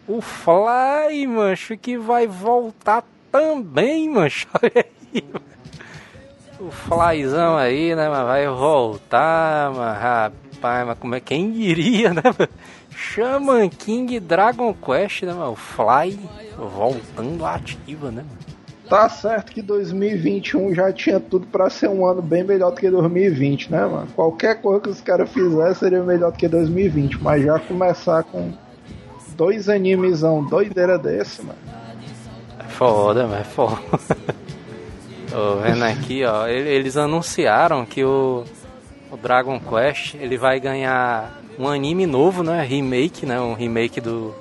O Fly, mancho, que vai voltar também, mancho. Olha aí, mano. O Flyzão aí, né, mas vai voltar, mas rapaz, mas como é quem diria, né, mano? Shaman King Dragon Quest, né, mano? O Fly voltando ativa, né, mano? Tá certo que 2021 já tinha tudo para ser um ano bem melhor do que 2020, né, mano? Qualquer coisa que os caras fizessem seria melhor do que 2020, mas já começar com dois animezão doideira desse, mano. É foda, mas é foda. Tô vendo aqui, ó, eles anunciaram que o, o Dragon Quest ele vai ganhar um anime novo, né? Remake, né? Um remake do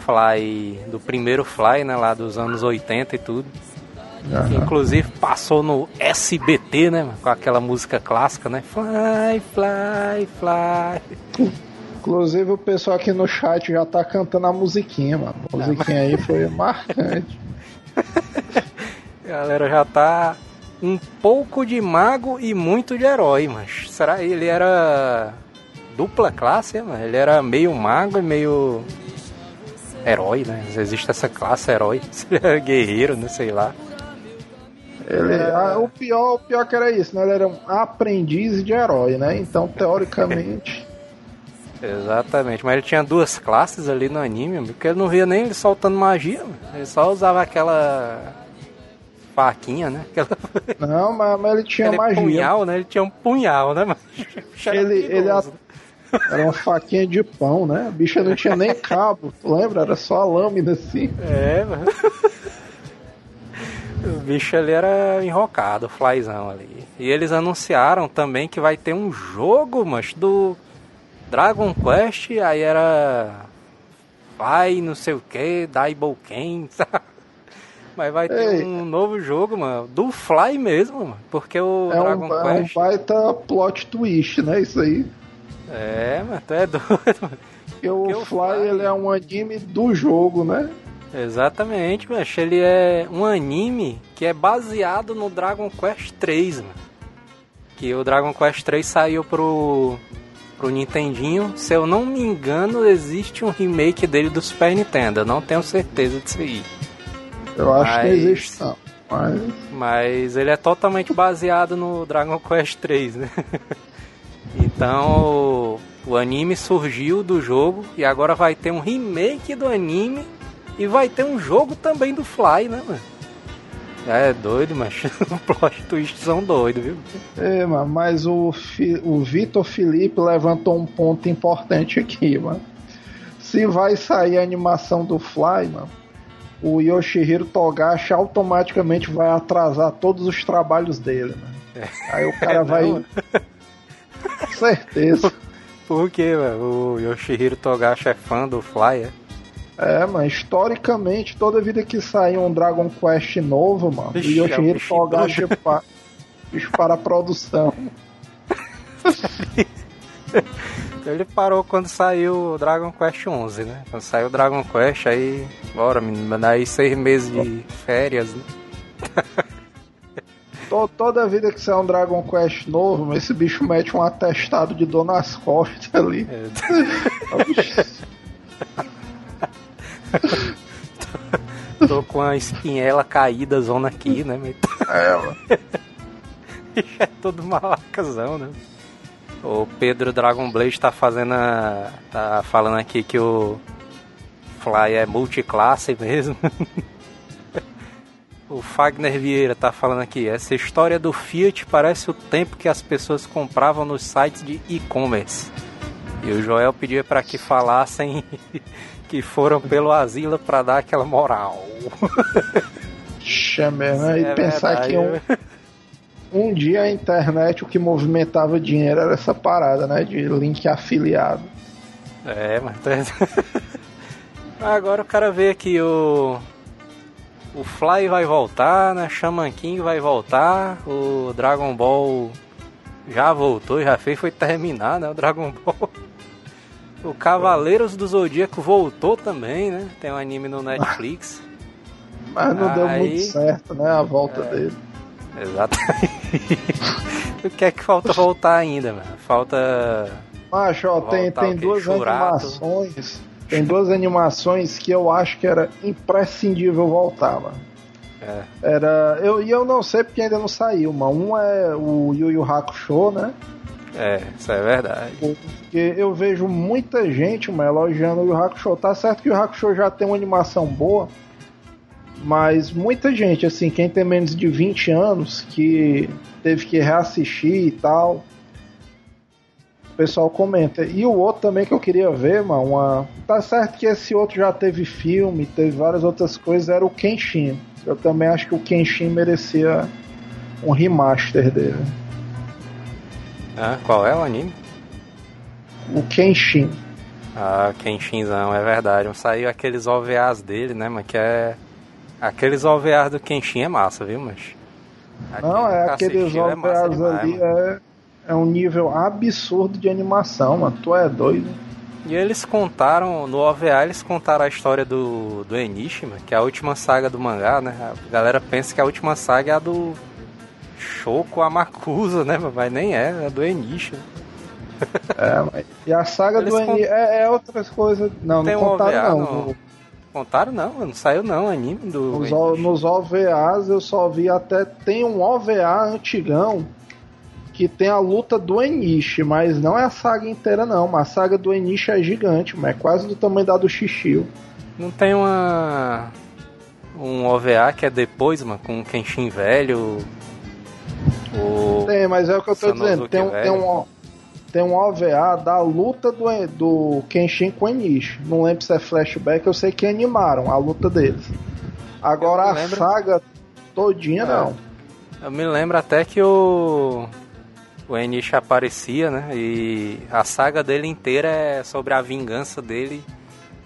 Fly, do primeiro Fly, né, lá dos anos 80 e tudo. Uhum. Inclusive passou no SBT, né, com aquela música clássica, né? Fly, fly, fly. Inclusive o pessoal aqui no chat já tá cantando a musiquinha, mano. A musiquinha aí foi marcante. A galera já tá um pouco de mago e muito de herói, mas será ele era dupla classe, mano? Ele era meio mago e meio herói, né? Existe essa classe herói, guerreiro, né? Sei lá. Ele, a, o pior, o pior que era isso, né? Ele era um aprendiz de herói, né? Então, teoricamente. Exatamente, mas ele tinha duas classes ali no anime, porque ele não via nem ele soltando magia, ele só usava aquela faquinha, né? Aquela... Não, mas, mas ele tinha Aquele magia. punhal, né? Ele tinha um punhal, né? ele, ele, era uma faquinha de pão, né? A bicha não tinha nem cabo, lembra? Era só a lâmina assim. É, mano. O bicho ali era enrocado, o flyzão ali. E eles anunciaram também que vai ter um jogo, mas do Dragon Quest, aí era. Vai, não sei o que, Daibo Ken, Mas vai ter Ei. um novo jogo, mano, do Fly mesmo, mano, porque o é Dragon um, Quest. É um baita plot twist, né? Isso aí. É, mas tu é doido, mano. Porque, porque o, Fly, Fly, ele é um anime do jogo, né? Exatamente, mas ele é um anime que é baseado no Dragon Quest 3, mano. Que o Dragon Quest 3 saiu pro pro Nintendinho. Se eu não me engano, existe um remake dele do Super Nintendo. Eu não tenho certeza disso aí. Eu acho mas... que existe não. Mas... mas ele é totalmente baseado no Dragon Quest 3, né? então o anime surgiu do jogo e agora vai ter um remake do anime e vai ter um jogo também do Fly, né, mano? É doido, mas os plot twists são doidos, viu? É, mano, mas o, o Vitor Felipe levantou um ponto importante aqui, mano. Se vai sair a animação do Fly, mano, o Yoshihiro Togashi automaticamente vai atrasar todos os trabalhos dele, mano. É. Aí o cara é, vai. Certeza. Por quê, mano? O Yoshihiro Togashi é fã do Fly, é? É, mas historicamente, toda vida que sai um Dragon Quest novo, mano, Vixe, o Yoshihiro é Togashi pa... para a produção. Ele parou quando saiu o Dragon Quest 11, né? Quando saiu o Dragon Quest, aí, bora, menino, daí seis meses de férias, né? Toda vida que sai um Dragon Quest novo, esse bicho mete um atestado de dor nas costas ali. É. Tô com a espinhela caída zona aqui, né? É, mano. é todo malacazão, né? O Pedro Dragon Blade tá fazendo a, tá falando aqui que o Fly é multiclasse mesmo. o Fagner Vieira tá falando aqui, essa história do Fiat parece o tempo que as pessoas compravam nos sites de e-commerce. E o Joel pediu para que falassem que foram pelo asilo para dar aquela moral. Chama, né? E é pensar verdade, que um, um dia a internet o que movimentava dinheiro era essa parada, né? De link afiliado. É, mas. Agora o cara vê que o. O Fly vai voltar, né? Shaman King vai voltar, o Dragon Ball já voltou, já fez, foi terminar, né? O Dragon Ball. O Cavaleiros do Zodíaco voltou também, né? Tem um anime no Netflix. Mas não Aí... deu muito certo, né? A volta é... dele. Exatamente. o que é que falta voltar ainda, mano? Falta. Macho, ó, tem, tem duas Churato. animações. Tem duas animações que eu acho que era imprescindível voltar, mano. É. Era. Eu, e eu não sei porque ainda não saiu, mano. Um é o Yu Yu Hakusho, né? É, isso é verdade. Porque eu vejo muita gente, mano, elogiando o Yu Hakusho. Tá certo que o Hakusho já tem uma animação boa, mas muita gente, assim, quem tem menos de 20 anos, que teve que reassistir e tal, o pessoal comenta. E o outro também que eu queria ver, mano, uma... tá certo que esse outro já teve filme, teve várias outras coisas, era o Kenshin. Eu também acho que o Kenshin merecia um remaster dele. Ah, qual é o anime? O Kenshin. Ah, Kenshinzão, é verdade. Saiu aqueles OVAs dele, né, mas que é. Aqueles OVAs do Kenshin é massa, viu, mas. Não, é aqueles OVAs é ali é, é um nível absurdo de animação, mano. Tu é doido. E eles contaram, no OVA, eles contaram a história do, do Enishima, que é a última saga do mangá, né? A galera pensa que a última saga é a do Shoko Amakusa, né? Mas nem é, é do Enishi. É, mas... E a saga Eles do cont... é, é outras coisas. Não, Tem não contaram um não. No... Contaram não, não saiu não, anime do. Nos, o, nos OVAs eu só vi até. Tem um OVA antigão que tem a luta do Enishi, mas não é a saga inteira não. Mas a saga do Enishi é gigante, mas é quase do tamanho da do Shishio. Não tem uma. Um OVA que é depois, mano, com o Kenshin velho, o... Tem, mas é o que eu tô Sanosuke dizendo. Tem tem, um, tem um OVA da luta do, do Kenshin com o Enishi. Não lembro se é flashback, eu sei que animaram a luta deles. Agora a lembro... saga todinha, é. não. Eu me lembro até que o. o Enishi aparecia, né? E a saga dele inteira é sobre a vingança dele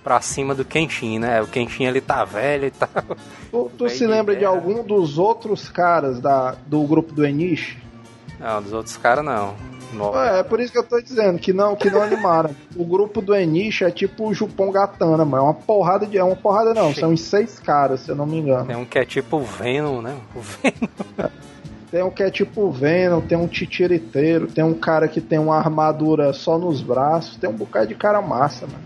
pra cima do Kenshin, né? O Kenshin ele tá velho e tal. Tu, tu se lembra de algum dos outros caras da, do grupo do Enishi? Não, dos outros caras não. No... É, é por isso que eu tô dizendo que não, que não animaram. o grupo do Enishi é tipo o Jupon Gatana, mano. É uma porrada de. É uma porrada não, são uns seis caras, se eu não me engano. Tem um que é tipo o Venom, né? O Venom. Tem um que é tipo o Venom, tem um titiriteiro, tem um cara que tem uma armadura só nos braços, tem um bocado de cara massa, mano.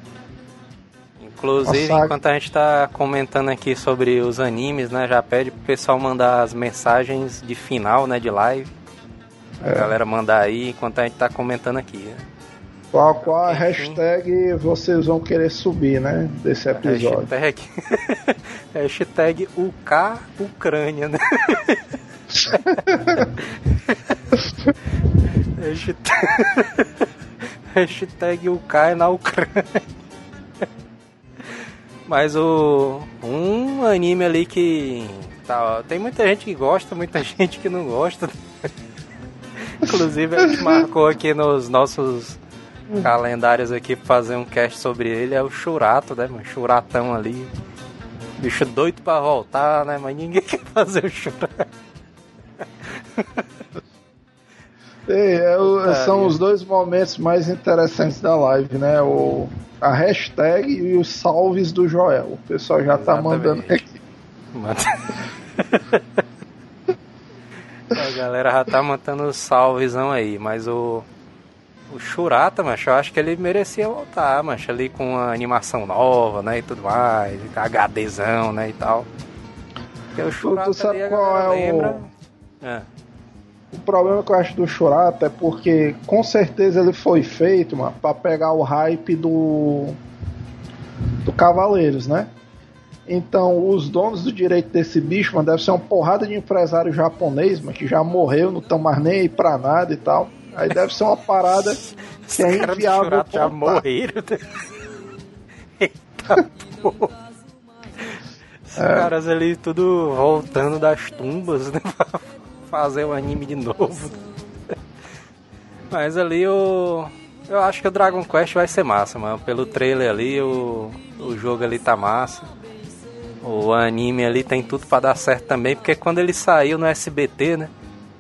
Inclusive, Nossa, enquanto a gente tá comentando aqui sobre os animes, né, já pede pro pessoal mandar as mensagens de final, né, de live. É. Galera mandar aí enquanto a gente tá comentando aqui, né? Qual, qual a hashtag vocês vão querer subir, né? Desse episódio? Hashtag, hashtag UK Ucrânia, né? hashtag, hashtag UK é na Ucrânia. Mas o um anime ali que tá, tem muita gente que gosta, muita gente que não gosta. Inclusive a gente marcou aqui nos nossos calendários aqui pra fazer um cast sobre ele, é o Churato, né, mano? Churatão ali. Bicho doido pra voltar, né? Mas ninguém quer fazer o Churato. Ei, é o, são os dois momentos mais interessantes da live, né? O, a hashtag e os salves do Joel. O pessoal já Exatamente. tá mandando aqui. a galera já tá mandando salvezão aí, mas o. O Churata, macho, eu acho que ele merecia voltar, macho, ali com uma animação nova, né, e tudo mais, HDzão, né, e tal. Porque o Churata tu sabe ali, qual é lembra... o... É. O problema que eu acho do Churata é porque com certeza ele foi feito, mano, pra pegar o hype do. do Cavaleiros, né? Então, os donos do direito desse bicho, mano, deve ser uma porrada de empresário japonês, mano, que já morreu, não estão mais nem aí pra nada e tal. Aí deve ser uma parada que é inviável. Já morreram. Eita porra. Os é. caras ali tudo voltando das tumbas, né? fazer o anime de novo. Mas ali o. Eu acho que o Dragon Quest vai ser massa, mano. Pelo trailer ali, o, o jogo ali tá massa. O anime ali tem tudo para dar certo também, porque quando ele saiu no SBT, né?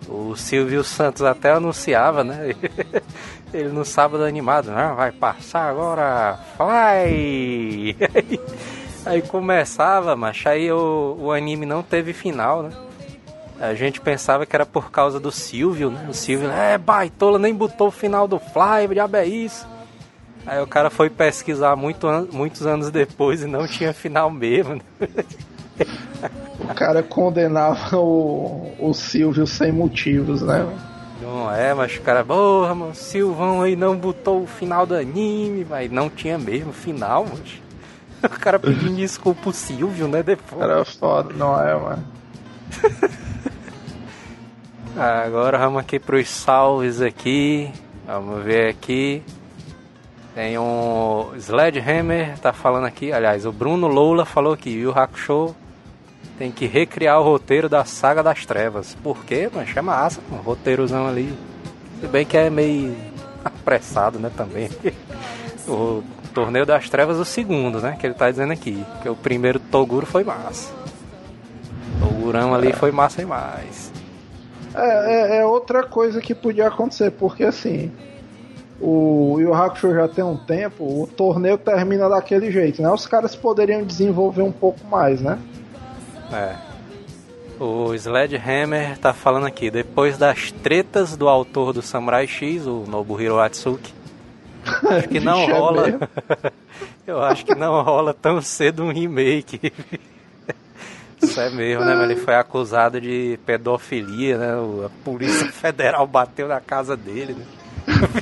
O Silvio Santos até anunciava, né? ele no sábado animado, ah, vai passar agora, fly! aí começava, mas aí o, o anime não teve final, né? A gente pensava que era por causa do Silvio, né? O Silvio, é, baitola, nem botou o final do Fly, diabo é isso. Aí o cara foi pesquisar muito an muitos anos depois e não tinha final mesmo. Né? O cara condenava o, o Silvio sem motivos, né? Não é, mas o cara, porra, mano, Silvão aí não botou o final do anime, mas não tinha mesmo final, mas. O cara pedindo desculpa pro Silvio, né? Depois. Era foda, não é, mano. Agora vamos aqui para os salves aqui. Vamos ver aqui. Tem um Sledgehammer, tá falando aqui. Aliás, o Bruno Loula falou aqui. E o Hakusho tem que recriar o roteiro da Saga das Trevas. Por quê? Mas é massa, um roteirozão ali. Se bem que é meio apressado, né? Também. o Torneio das Trevas, o segundo, né? Que ele tá dizendo aqui. Que o primeiro Toguro foi massa. O Togurão ali foi massa demais. É, é, é, outra coisa que podia acontecer, porque assim, o Yu Hakusho já tem um tempo, o torneio termina daquele jeito, né? Os caras poderiam desenvolver um pouco mais, né? É. O Sledgehammer tá falando aqui, depois das tretas do autor do Samurai X, o Nobuhiro Atsuki, acho que não é rola. Eu acho que não rola tão cedo um remake. Isso é mesmo, né? Ele foi acusado de pedofilia, né? A Polícia Federal bateu na casa dele, né?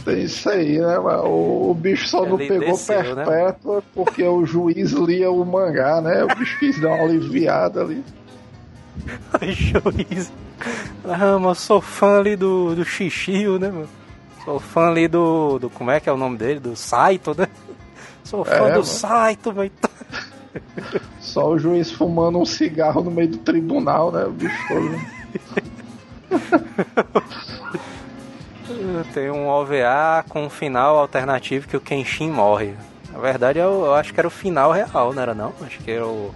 Tem isso aí, né? O, o bicho só não pegou desceu, né? perpétua né? porque o juiz lia o mangá, né? O bicho quis dar uma aliviada ali. O juiz. Ah, mas sou fã ali do, do Xixio, né, mano? Sou fã ali do, do. Como é que é o nome dele? Do Saito, né? Sou fã é, do mano. Saito, velho. Só o juiz fumando um cigarro no meio do tribunal, né? O bicho todo. Tem um OVA com um final alternativo que o Kenshin morre. Na verdade, eu, eu acho que era o final real, não era não? Acho que era o.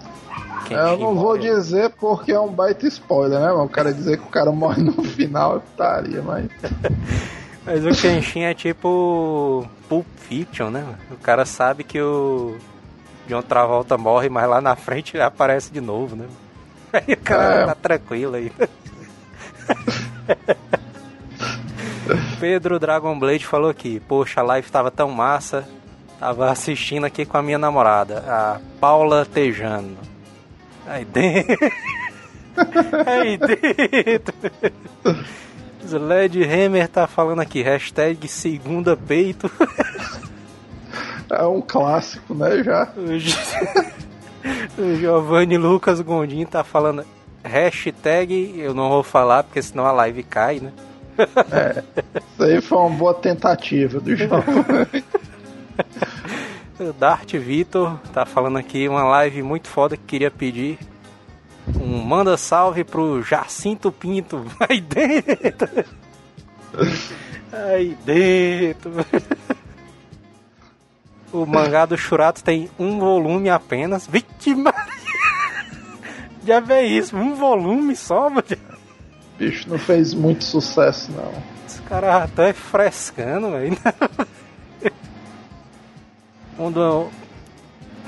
Kenshin eu não vou morre. dizer porque é um baita spoiler, né? O cara dizer que o cara morre no final é putaria, mas. mas o Kenshin é tipo. Pulp Fiction, né? O cara sabe que o. John Travolta morre, mas lá na frente ele aparece de novo, né? Aí o cara é. tá tranquilo aí. Pedro Dragon Blade falou aqui, poxa, a live tava tão massa, tava assistindo aqui com a minha namorada, a Paula Tejano. Aí dentro. Aí dentro. Sled Hammer tá falando aqui, hashtag segunda peito. É um clássico, né, já. O Giovanni Lucas Gondim tá falando hashtag, eu não vou falar porque senão a live cai, né? É, isso aí foi uma boa tentativa do jogo. o Dart Vitor tá falando aqui uma live muito foda que queria pedir. Um manda salve pro Jacinto Pinto. Aí dentro. Aí dentro. O mangá do Churato tem um volume apenas. Vítima! Já vê isso, um volume só, mano. Bicho, não fez muito sucesso, não. Esse cara até frescando, velho. um do.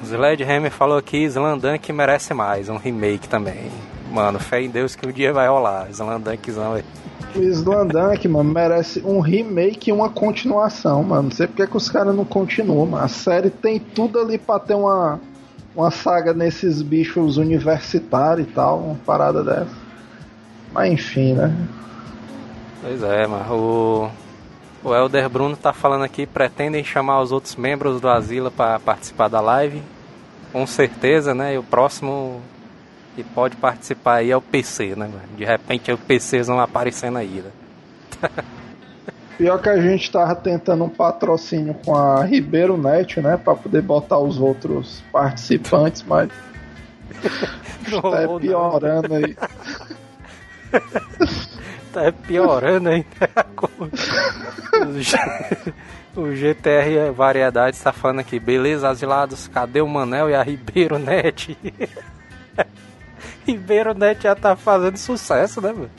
Sledgehammer falou aqui, Slandunk merece mais, um remake também. Mano, fé em Deus que um dia vai rolar. Slandunkzão aí. O Slandank, mano, merece um remake e uma continuação, mano. Não sei porque que os caras não continuam, mano. A série tem tudo ali pra ter uma, uma saga nesses bichos universitários e tal, uma parada dessa. Mas enfim, né? Pois é, mano. O, o Elder Bruno tá falando aqui, pretendem chamar os outros membros do Asila para participar da live. Com certeza, né? E o próximo que pode participar aí é o PC, né? De repente os PCs vão aparecendo aí, né? Pior que a gente tava tentando um patrocínio com a Ribeiro Net, né? Pra poder botar os outros participantes, mas. Não, tá piorando aí. Tá piorando ainda. o GTR Variedade está falando aqui. Beleza, asilados, cadê o Manel e a Ribeiro Net? Ribeiro Net já tá fazendo sucesso, né, mano?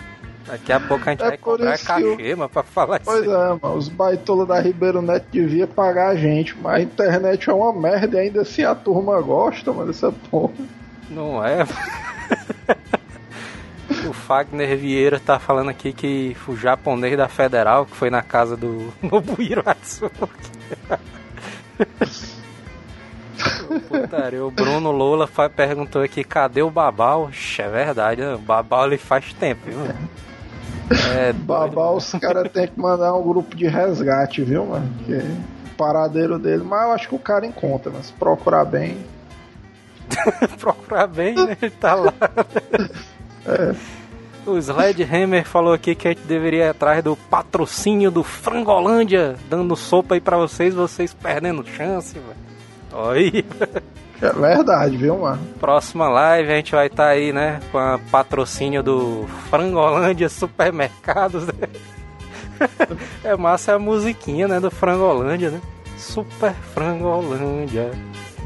Daqui a pouco a gente é vai comprar cachê, mano, pra falar pois isso. Pois é, mano, os baitolos da Ribeiro Net devia pagar a gente, mas a internet é uma merda e ainda assim a turma gosta, mano, dessa porra. Não é, O Fagner Vieira tá falando aqui que o japonês da Federal, que foi na casa do Nobuhiro Atsuki. Putaria, o Bruno Lola perguntou aqui, cadê o Babal? Ixi, é verdade, né? o Babal ele faz tempo, viu? É, Babal, os caras têm que mandar um grupo de resgate, viu, mano? Que o paradeiro dele, mas eu acho que o cara encontra, mas se procurar bem. procurar bem, né? Ele tá lá. É. O Sledgehammer falou aqui que a gente deveria ir atrás do patrocínio do Frangolândia, dando sopa aí pra vocês, vocês perdendo chance, velho. Oi. É verdade, viu, mano? Próxima live a gente vai estar tá aí, né? Com a patrocínio do Frangolândia Supermercados. Né? é massa a musiquinha, né? Do Frangolândia, né? Super Frangolândia.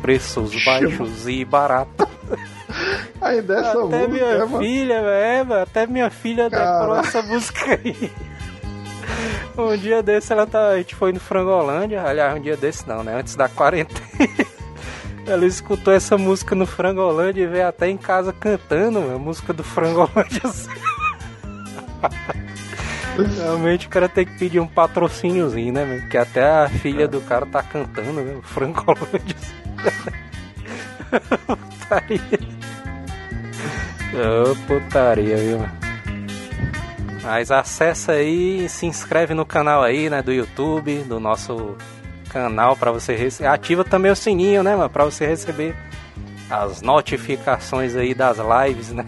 Preços baixos e baratos. Aí dessa até música, minha mano. filha, velho, até minha filha decorou essa música aí. Um dia desse ela tá, a gente foi no Frangolândia, aliás, um dia desse não, né? Antes da quarentena. Ela escutou essa música no Frangolândia e veio até em casa cantando a música do Frangolândia. Realmente o cara tem que pedir um patrocíniozinho, né? Porque até a filha do cara tá cantando, né? O Frangolândia. putaria. Ô, oh, putaria, viu? Mas acessa aí e se inscreve no canal aí, né, do YouTube, do nosso canal para você receber. Ativa também o sininho, né, mano, para você receber as notificações aí das lives, né?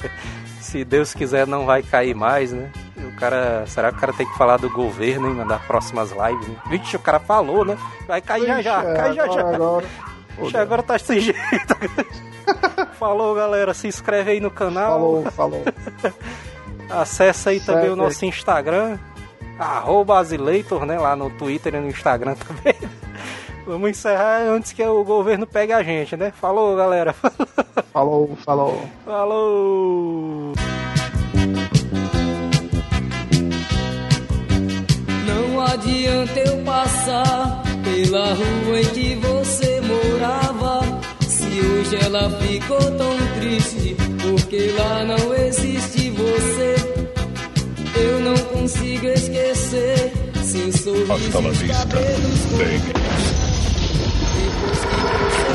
se Deus quiser não vai cair mais, né? O cara, será que o cara tem que falar do governo e mandar próximas lives? Né? Vixe, o cara falou, né? Vai cair já já, é, cai já já. Agora, agora tá sem jeito. falou, galera, se inscreve aí no canal. Falou, falou. Acesse aí também o nosso Instagram, arroba Azileitor, né? Lá no Twitter e no Instagram também. Vamos encerrar antes que o governo pegue a gente, né? Falou, galera. Falou, falou. Falou. Não adianta eu passar pela rua em que você morava. Hoje ela ficou tão triste porque lá não existe você. Eu não consigo esquecer sem sorrisos, cabelos, Depois que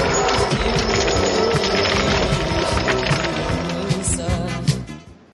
você